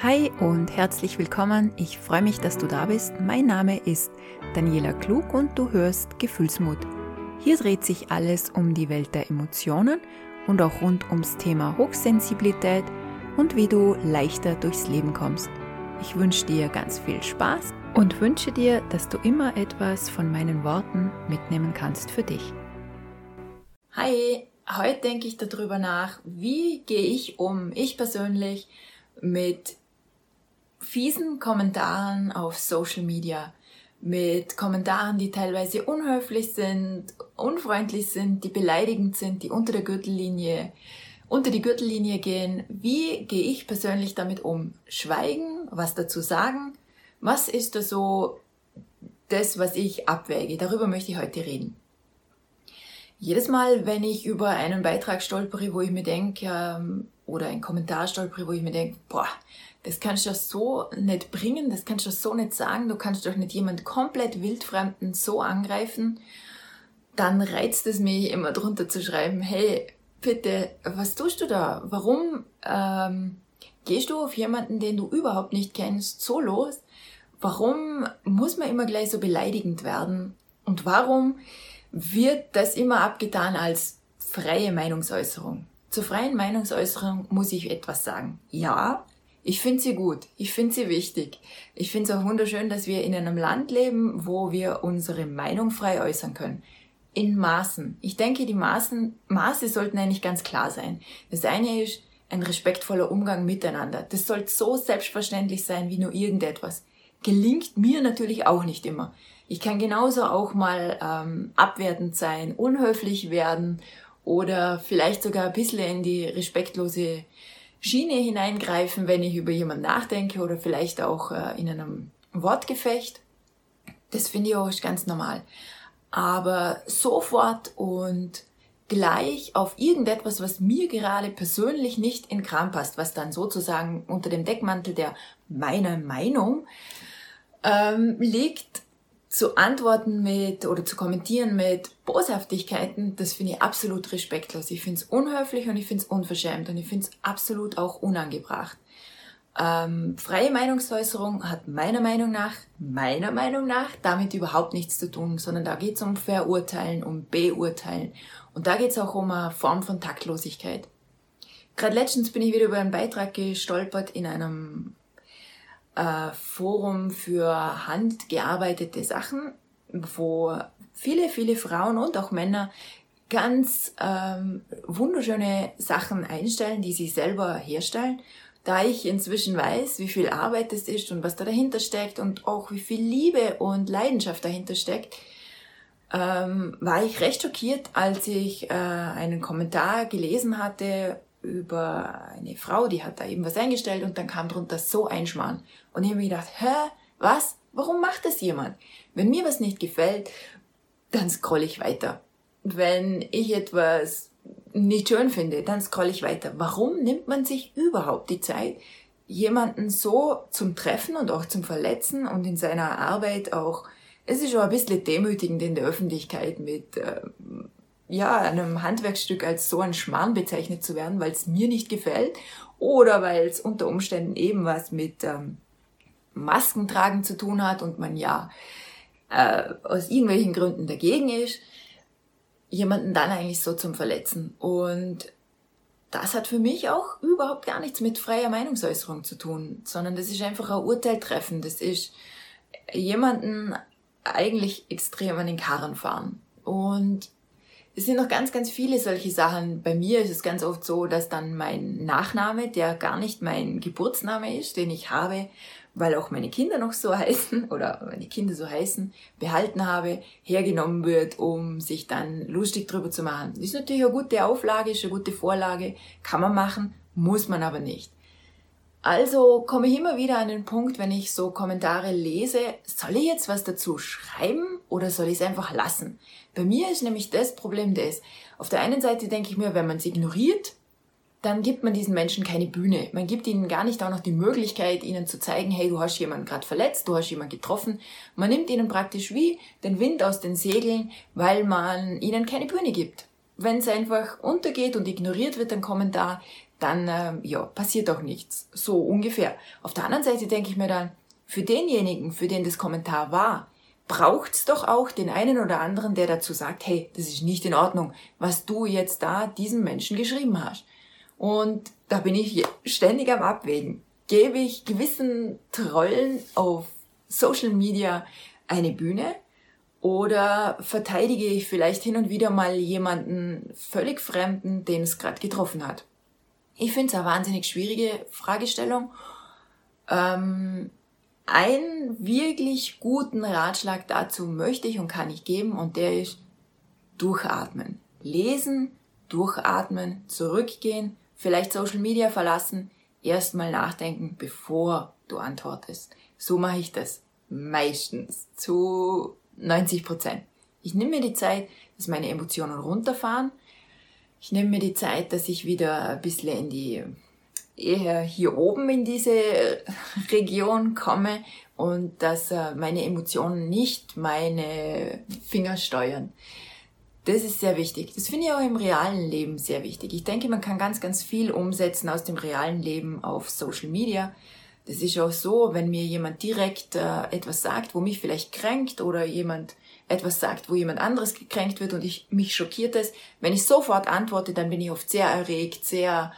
Hi und herzlich willkommen. Ich freue mich, dass du da bist. Mein Name ist Daniela Klug und du hörst Gefühlsmut. Hier dreht sich alles um die Welt der Emotionen und auch rund ums Thema Hochsensibilität und wie du leichter durchs Leben kommst. Ich wünsche dir ganz viel Spaß und wünsche dir, dass du immer etwas von meinen Worten mitnehmen kannst für dich. Hi, heute denke ich darüber nach, wie gehe ich um, ich persönlich, mit fiesen Kommentaren auf Social Media, mit Kommentaren, die teilweise unhöflich sind, unfreundlich sind, die beleidigend sind, die unter der Gürtellinie, unter die Gürtellinie gehen. Wie gehe ich persönlich damit um? Schweigen, was dazu sagen? Was ist da so das, was ich abwäge? Darüber möchte ich heute reden. Jedes Mal, wenn ich über einen Beitrag stolpere, wo ich mir denke, ähm, oder einen Kommentar stolpere, wo ich mir denke, boah, das kannst du so nicht bringen, das kannst du so nicht sagen, du kannst doch nicht jemand komplett wildfremden so angreifen, dann reizt es mich immer drunter zu schreiben, hey, bitte, was tust du da? Warum ähm, gehst du auf jemanden, den du überhaupt nicht kennst, so los? Warum muss man immer gleich so beleidigend werden? Und warum wird das immer abgetan als freie Meinungsäußerung? Zur freien Meinungsäußerung muss ich etwas sagen. Ja, ich finde sie gut. Ich finde sie wichtig. Ich finde es auch wunderschön, dass wir in einem Land leben, wo wir unsere Meinung frei äußern können. In Maßen. Ich denke, die Maßen, Maße sollten eigentlich ganz klar sein. Das eine ist ein respektvoller Umgang miteinander. Das soll so selbstverständlich sein wie nur irgendetwas. Gelingt mir natürlich auch nicht immer. Ich kann genauso auch mal ähm, abwertend sein, unhöflich werden oder vielleicht sogar ein bisschen in die respektlose Schiene hineingreifen, wenn ich über jemanden nachdenke oder vielleicht auch äh, in einem Wortgefecht. Das finde ich auch ganz normal. Aber sofort und gleich auf irgendetwas, was mir gerade persönlich nicht in Kram passt, was dann sozusagen unter dem Deckmantel der meiner Meinung ähm, liegt, zu antworten mit oder zu kommentieren mit Boshaftigkeiten, das finde ich absolut respektlos. Ich finde es unhöflich und ich finde es unverschämt und ich finde es absolut auch unangebracht. Ähm, freie Meinungsäußerung hat meiner Meinung nach, meiner Meinung nach, damit überhaupt nichts zu tun, sondern da geht es um Verurteilen, um Beurteilen. Und da geht es auch um eine Form von Taktlosigkeit. Gerade letztens bin ich wieder über einen Beitrag gestolpert in einem äh, Forum für handgearbeitete Sachen, wo viele, viele Frauen und auch Männer ganz ähm, wunderschöne Sachen einstellen, die sie selber herstellen. Da ich inzwischen weiß, wie viel Arbeit es ist und was da dahinter steckt und auch wie viel Liebe und Leidenschaft dahinter steckt, ähm, war ich recht schockiert, als ich äh, einen Kommentar gelesen hatte über eine Frau, die hat da eben was eingestellt und dann kam drunter so ein Schmarrn. Und ich habe mir gedacht, hä, was? Warum macht das jemand? Wenn mir was nicht gefällt, dann scroll ich weiter. Wenn ich etwas nicht schön finde, dann scroll ich weiter. Warum nimmt man sich überhaupt die Zeit, jemanden so zum Treffen und auch zum Verletzen und in seiner Arbeit auch, es ist schon ein bisschen demütigend in der Öffentlichkeit mit äh, ja, einem Handwerksstück als so ein Schmarrn bezeichnet zu werden, weil es mir nicht gefällt oder weil es unter Umständen eben was mit ähm, Maskentragen zu tun hat und man ja äh, aus irgendwelchen Gründen dagegen ist, jemanden dann eigentlich so zum Verletzen. Und das hat für mich auch überhaupt gar nichts mit freier Meinungsäußerung zu tun, sondern das ist einfach ein Urteil treffen. Das ist jemanden eigentlich extrem an den Karren fahren. Und es sind noch ganz, ganz viele solche Sachen. Bei mir ist es ganz oft so, dass dann mein Nachname, der gar nicht mein Geburtsname ist, den ich habe, weil auch meine Kinder noch so heißen oder meine Kinder so heißen, behalten habe, hergenommen wird, um sich dann lustig drüber zu machen. Ist natürlich eine gute Auflage, ist eine gute Vorlage, kann man machen, muss man aber nicht. Also komme ich immer wieder an den Punkt, wenn ich so Kommentare lese, soll ich jetzt was dazu schreiben oder soll ich es einfach lassen? Bei mir ist nämlich das Problem das. Auf der einen Seite denke ich mir, wenn man es ignoriert, dann gibt man diesen Menschen keine Bühne. Man gibt ihnen gar nicht auch noch die Möglichkeit, ihnen zu zeigen, hey, du hast jemanden gerade verletzt, du hast jemanden getroffen. Man nimmt ihnen praktisch wie den Wind aus den Segeln, weil man ihnen keine Bühne gibt. Wenn es einfach untergeht und ignoriert wird, ein Kommentar, dann äh, ja, passiert auch nichts. So ungefähr. Auf der anderen Seite denke ich mir dann, für denjenigen, für den das Kommentar war, braucht's doch auch den einen oder anderen, der dazu sagt, hey, das ist nicht in Ordnung, was du jetzt da diesem Menschen geschrieben hast. Und da bin ich ständig am Abwägen. Gebe ich gewissen Trollen auf Social Media eine Bühne oder verteidige ich vielleicht hin und wieder mal jemanden völlig Fremden, den es gerade getroffen hat? Ich finde es eine wahnsinnig schwierige Fragestellung. Ähm, einen wirklich guten Ratschlag dazu möchte ich und kann ich geben und der ist durchatmen. Lesen, durchatmen, zurückgehen, vielleicht Social Media verlassen, erstmal nachdenken, bevor du antwortest. So mache ich das meistens zu 90 Prozent. Ich nehme mir die Zeit, dass meine Emotionen runterfahren. Ich nehme mir die Zeit, dass ich wieder ein bisschen in die eher hier oben in diese Region komme und dass äh, meine Emotionen nicht meine Finger steuern. Das ist sehr wichtig. Das finde ich auch im realen Leben sehr wichtig. Ich denke, man kann ganz, ganz viel umsetzen aus dem realen Leben auf Social Media. Das ist auch so, wenn mir jemand direkt äh, etwas sagt, wo mich vielleicht kränkt oder jemand etwas sagt, wo jemand anderes gekränkt wird und ich mich schockiert es, wenn ich sofort antworte, dann bin ich oft sehr erregt, sehr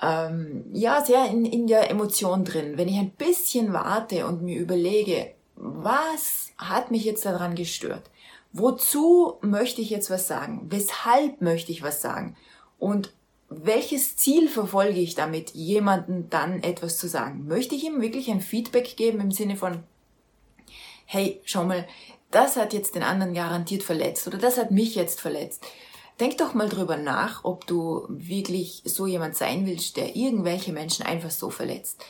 ähm, ja sehr in, in der Emotion drin. Wenn ich ein bisschen warte und mir überlege, was hat mich jetzt daran gestört? Wozu möchte ich jetzt was sagen? Weshalb möchte ich was sagen? Und welches Ziel verfolge ich damit, jemanden dann etwas zu sagen? Möchte ich ihm wirklich ein Feedback geben im Sinne von, hey, schau mal, das hat jetzt den anderen garantiert verletzt oder das hat mich jetzt verletzt. Denk doch mal drüber nach, ob du wirklich so jemand sein willst, der irgendwelche Menschen einfach so verletzt.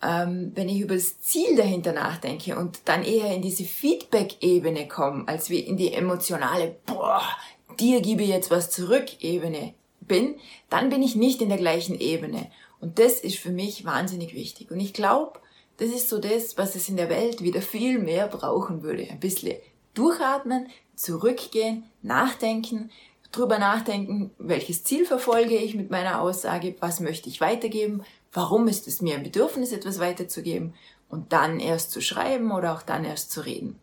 Ähm, wenn ich über das Ziel dahinter nachdenke und dann eher in diese Feedback-Ebene komme, als wie in die emotionale, boah, dir gebe ich jetzt was zurück Ebene bin, dann bin ich nicht in der gleichen Ebene. Und das ist für mich wahnsinnig wichtig. Und ich glaube, das ist so das, was es in der Welt wieder viel mehr brauchen würde. Ein bisschen durchatmen, zurückgehen, nachdenken, drüber nachdenken, welches Ziel verfolge ich mit meiner Aussage, was möchte ich weitergeben, warum ist es mir ein Bedürfnis, etwas weiterzugeben und dann erst zu schreiben oder auch dann erst zu reden.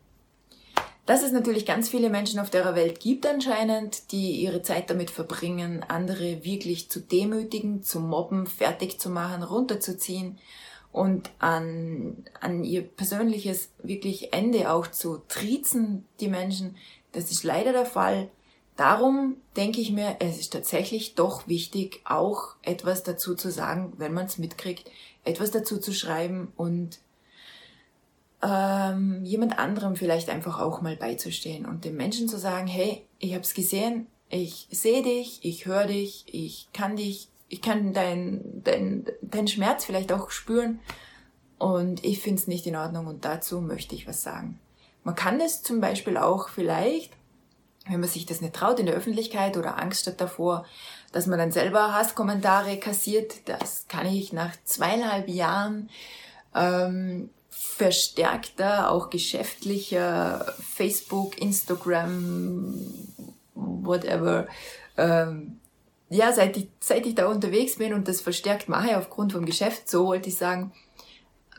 Dass es natürlich ganz viele Menschen auf der Welt gibt anscheinend, die ihre Zeit damit verbringen, andere wirklich zu demütigen, zu mobben, fertig zu machen, runterzuziehen und an, an ihr persönliches wirklich Ende auch zu triezen, die Menschen. Das ist leider der Fall. Darum denke ich mir, es ist tatsächlich doch wichtig, auch etwas dazu zu sagen, wenn man es mitkriegt, etwas dazu zu schreiben und ähm, jemand anderem vielleicht einfach auch mal beizustehen und dem Menschen zu sagen, hey, ich habe es gesehen, ich sehe dich, ich höre dich, ich kann dich, ich kann dein, dein, dein Schmerz vielleicht auch spüren und ich finde es nicht in Ordnung und dazu möchte ich was sagen. Man kann es zum Beispiel auch vielleicht wenn man sich das nicht traut in der Öffentlichkeit oder Angst hat davor, dass man dann selber Hasskommentare kassiert, das kann ich nach zweieinhalb Jahren ähm, verstärkter, auch geschäftlicher Facebook, Instagram, whatever, ähm, ja, seit ich, seit ich da unterwegs bin und das verstärkt mache aufgrund vom Geschäft, so wollte ich sagen,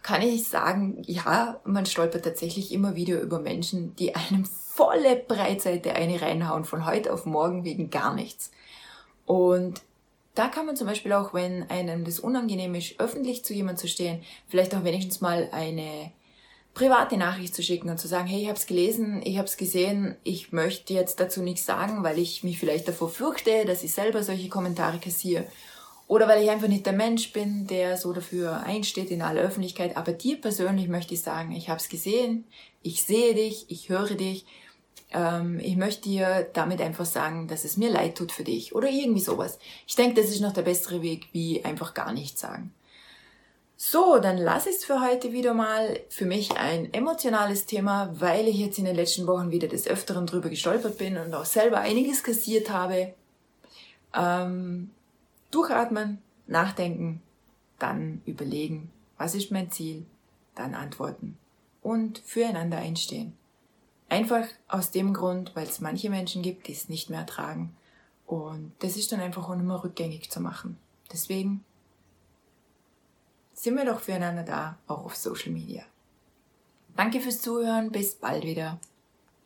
kann ich sagen, ja, man stolpert tatsächlich immer wieder über Menschen, die einem volle Breitseite eine reinhauen von heute auf morgen wegen gar nichts. Und da kann man zum Beispiel auch, wenn einem das unangenehm ist, öffentlich zu jemandem zu stehen, vielleicht auch wenigstens mal eine private Nachricht zu schicken und zu sagen, hey, ich habe es gelesen, ich habe es gesehen, ich möchte jetzt dazu nichts sagen, weil ich mich vielleicht davor fürchte, dass ich selber solche Kommentare kassiere oder weil ich einfach nicht der Mensch bin, der so dafür einsteht in aller Öffentlichkeit. Aber dir persönlich möchte ich sagen, ich habe es gesehen, ich sehe dich, ich höre dich. Ähm, ich möchte dir damit einfach sagen, dass es mir leid tut für dich oder irgendwie sowas. Ich denke, das ist noch der bessere Weg, wie einfach gar nichts sagen. So, dann lass es für heute wieder mal für mich ein emotionales Thema, weil ich jetzt in den letzten Wochen wieder des Öfteren drüber gestolpert bin und auch selber einiges kassiert habe. Ähm, Durchatmen, nachdenken, dann überlegen, was ist mein Ziel, dann antworten und füreinander einstehen. Einfach aus dem Grund, weil es manche Menschen gibt, die es nicht mehr ertragen Und das ist dann einfach auch nicht mehr rückgängig zu machen. Deswegen sind wir doch füreinander da, auch auf Social Media. Danke fürs Zuhören, bis bald wieder.